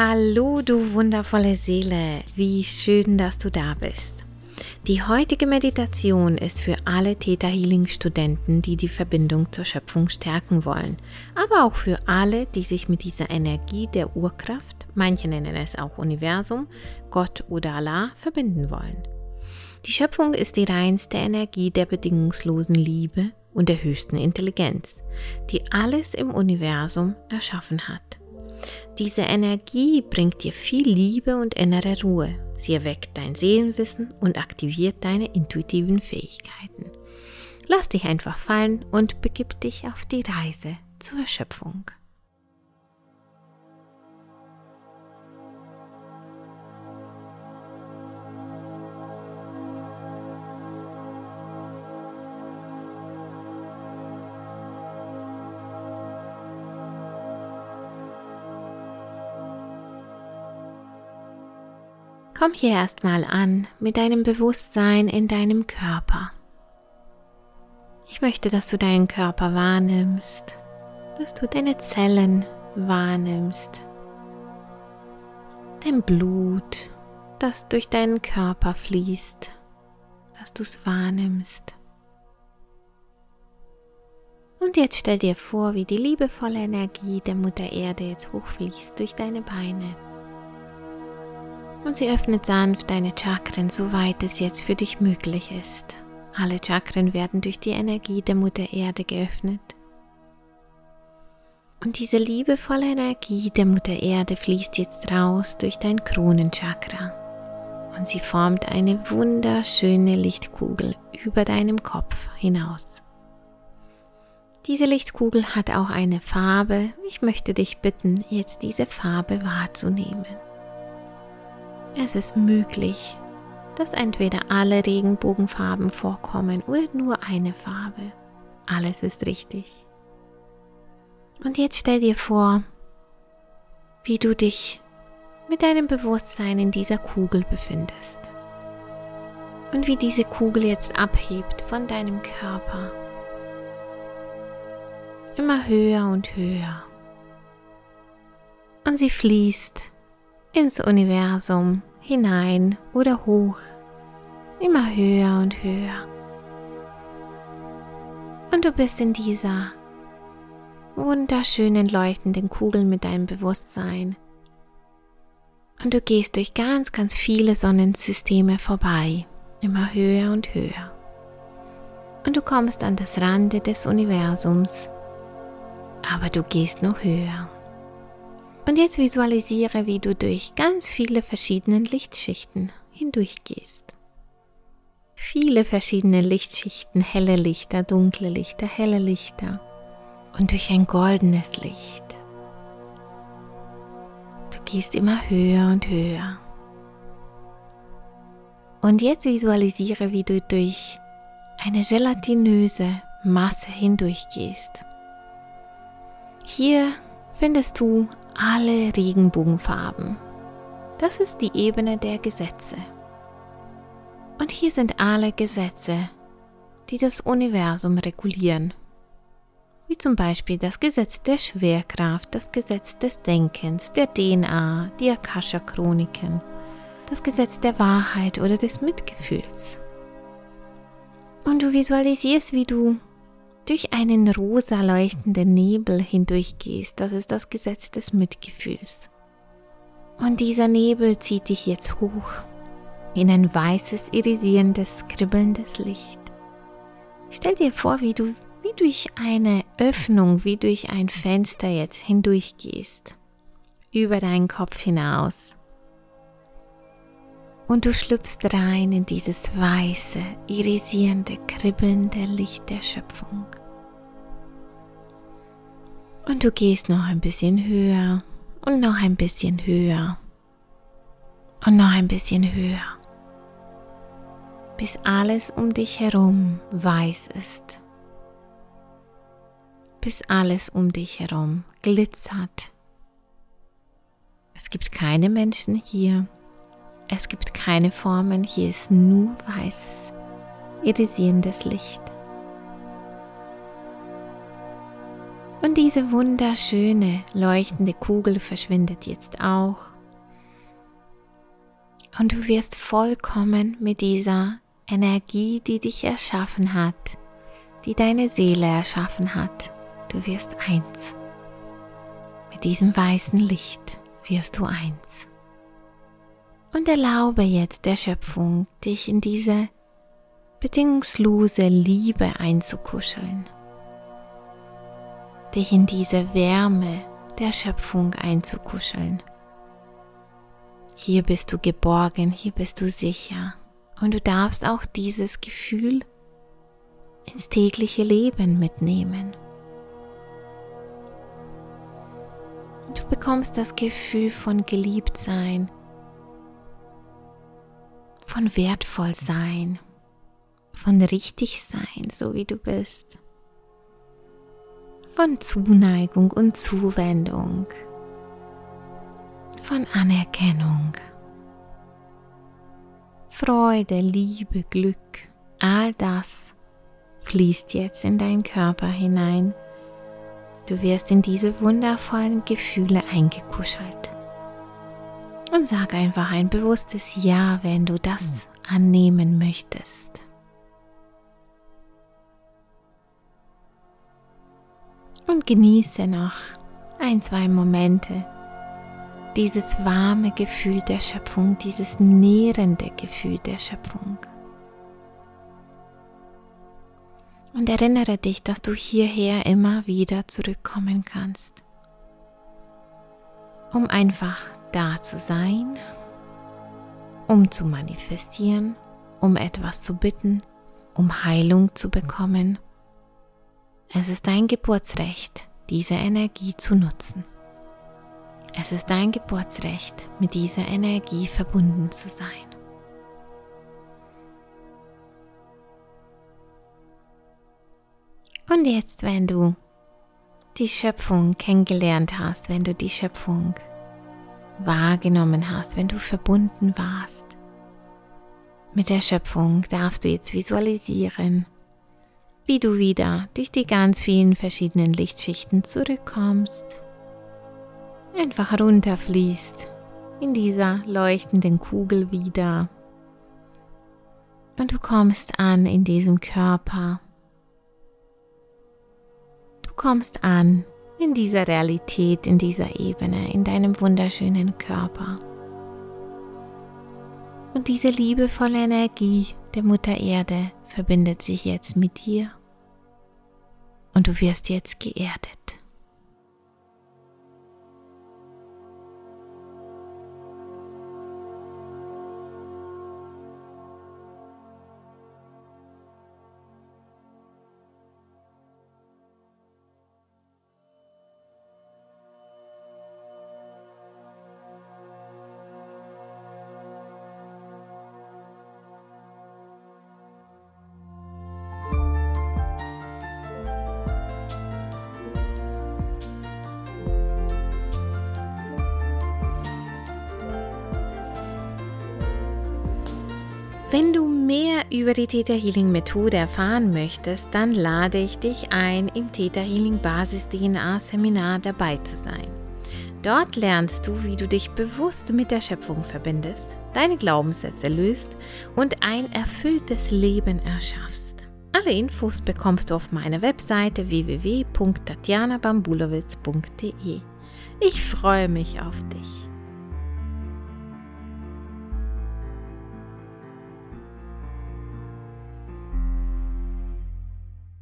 Hallo, du wundervolle Seele, wie schön, dass du da bist. Die heutige Meditation ist für alle Theta Healing Studenten, die die Verbindung zur Schöpfung stärken wollen, aber auch für alle, die sich mit dieser Energie der Urkraft, manche nennen es auch Universum, Gott oder Allah, verbinden wollen. Die Schöpfung ist die reinste Energie der bedingungslosen Liebe und der höchsten Intelligenz, die alles im Universum erschaffen hat. Diese Energie bringt dir viel Liebe und innere Ruhe. Sie erweckt dein Seelenwissen und aktiviert deine intuitiven Fähigkeiten. Lass dich einfach fallen und begib dich auf die Reise zur Erschöpfung. Komm hier erstmal an mit deinem Bewusstsein in deinem Körper. Ich möchte, dass du deinen Körper wahrnimmst, dass du deine Zellen wahrnimmst, dein Blut, das durch deinen Körper fließt, dass du es wahrnimmst. Und jetzt stell dir vor, wie die liebevolle Energie der Mutter Erde jetzt hochfließt durch deine Beine und sie öffnet sanft deine Chakren, soweit es jetzt für dich möglich ist. Alle Chakren werden durch die Energie der Mutter Erde geöffnet. Und diese liebevolle Energie der Mutter Erde fließt jetzt raus durch dein Kronenchakra. Und sie formt eine wunderschöne Lichtkugel über deinem Kopf hinaus. Diese Lichtkugel hat auch eine Farbe. Ich möchte dich bitten, jetzt diese Farbe wahrzunehmen. Es ist möglich, dass entweder alle Regenbogenfarben vorkommen oder nur eine Farbe. Alles ist richtig. Und jetzt stell dir vor, wie du dich mit deinem Bewusstsein in dieser Kugel befindest. Und wie diese Kugel jetzt abhebt von deinem Körper. Immer höher und höher. Und sie fließt ins Universum hinein oder hoch, immer höher und höher. Und du bist in dieser wunderschönen leuchtenden Kugel mit deinem Bewusstsein. Und du gehst durch ganz, ganz viele Sonnensysteme vorbei, immer höher und höher. Und du kommst an das Rande des Universums, aber du gehst noch höher. Und jetzt visualisiere, wie du durch ganz viele verschiedene Lichtschichten hindurchgehst. Viele verschiedene Lichtschichten, helle Lichter, dunkle Lichter, helle Lichter und durch ein goldenes Licht. Du gehst immer höher und höher. Und jetzt visualisiere, wie du durch eine gelatinöse Masse hindurchgehst. Hier findest du alle Regenbogenfarben. Das ist die Ebene der Gesetze. Und hier sind alle Gesetze, die das Universum regulieren. Wie zum Beispiel das Gesetz der Schwerkraft, das Gesetz des Denkens, der DNA, die Akasha-Chroniken, das Gesetz der Wahrheit oder des Mitgefühls. Und du visualisierst, wie du durch einen rosa leuchtenden Nebel hindurchgehst. Das ist das Gesetz des Mitgefühls. Und dieser Nebel zieht dich jetzt hoch in ein weißes, irisierendes, kribbelndes Licht. Stell dir vor, wie du wie durch eine Öffnung, wie durch ein Fenster jetzt hindurchgehst, über deinen Kopf hinaus. Und du schlüpfst rein in dieses weiße, irisierende, kribbelnde Licht der Schöpfung. Und du gehst noch ein bisschen höher und noch ein bisschen höher und noch ein bisschen höher, bis alles um dich herum weiß ist, bis alles um dich herum glitzert. Es gibt keine Menschen hier, es gibt keine Formen, hier ist nur weißes, irisierendes Licht. Und diese wunderschöne leuchtende Kugel verschwindet jetzt auch. Und du wirst vollkommen mit dieser Energie, die dich erschaffen hat, die deine Seele erschaffen hat. Du wirst eins. Mit diesem weißen Licht wirst du eins. Und erlaube jetzt der Schöpfung, dich in diese bedingungslose Liebe einzukuscheln, dich in diese Wärme der Schöpfung einzukuscheln. Hier bist du geborgen, hier bist du sicher und du darfst auch dieses Gefühl ins tägliche Leben mitnehmen. Du bekommst das Gefühl von Geliebtsein, von wertvoll sein, von richtig sein, so wie du bist, von Zuneigung und Zuwendung, von Anerkennung, Freude, Liebe, Glück, all das fließt jetzt in deinen Körper hinein. Du wirst in diese wundervollen Gefühle eingekuschelt. Und sag einfach ein bewusstes Ja, wenn du das annehmen möchtest. Und genieße noch ein, zwei Momente dieses warme Gefühl der Schöpfung, dieses nährende Gefühl der Schöpfung. Und erinnere dich, dass du hierher immer wieder zurückkommen kannst, um einfach da zu sein, um zu manifestieren, um etwas zu bitten, um Heilung zu bekommen. Es ist dein Geburtsrecht, diese Energie zu nutzen. Es ist dein Geburtsrecht, mit dieser Energie verbunden zu sein. Und jetzt, wenn du die Schöpfung kennengelernt hast, wenn du die Schöpfung wahrgenommen hast, wenn du verbunden warst mit der Schöpfung, darfst du jetzt visualisieren, wie du wieder durch die ganz vielen verschiedenen Lichtschichten zurückkommst, einfach runterfließt in dieser leuchtenden Kugel wieder. Und du kommst an in diesem Körper. Du kommst an in dieser Realität, in dieser Ebene, in deinem wunderschönen Körper. Und diese liebevolle Energie der Mutter Erde verbindet sich jetzt mit dir und du wirst jetzt geerdet. Wenn du mehr über die Theta Healing Methode erfahren möchtest, dann lade ich dich ein, im Theta Healing Basis DNA Seminar dabei zu sein. Dort lernst du, wie du dich bewusst mit der Schöpfung verbindest, deine Glaubenssätze löst und ein erfülltes Leben erschaffst. Alle Infos bekommst du auf meiner Webseite www.tatjanabambulowitz.de. Ich freue mich auf dich.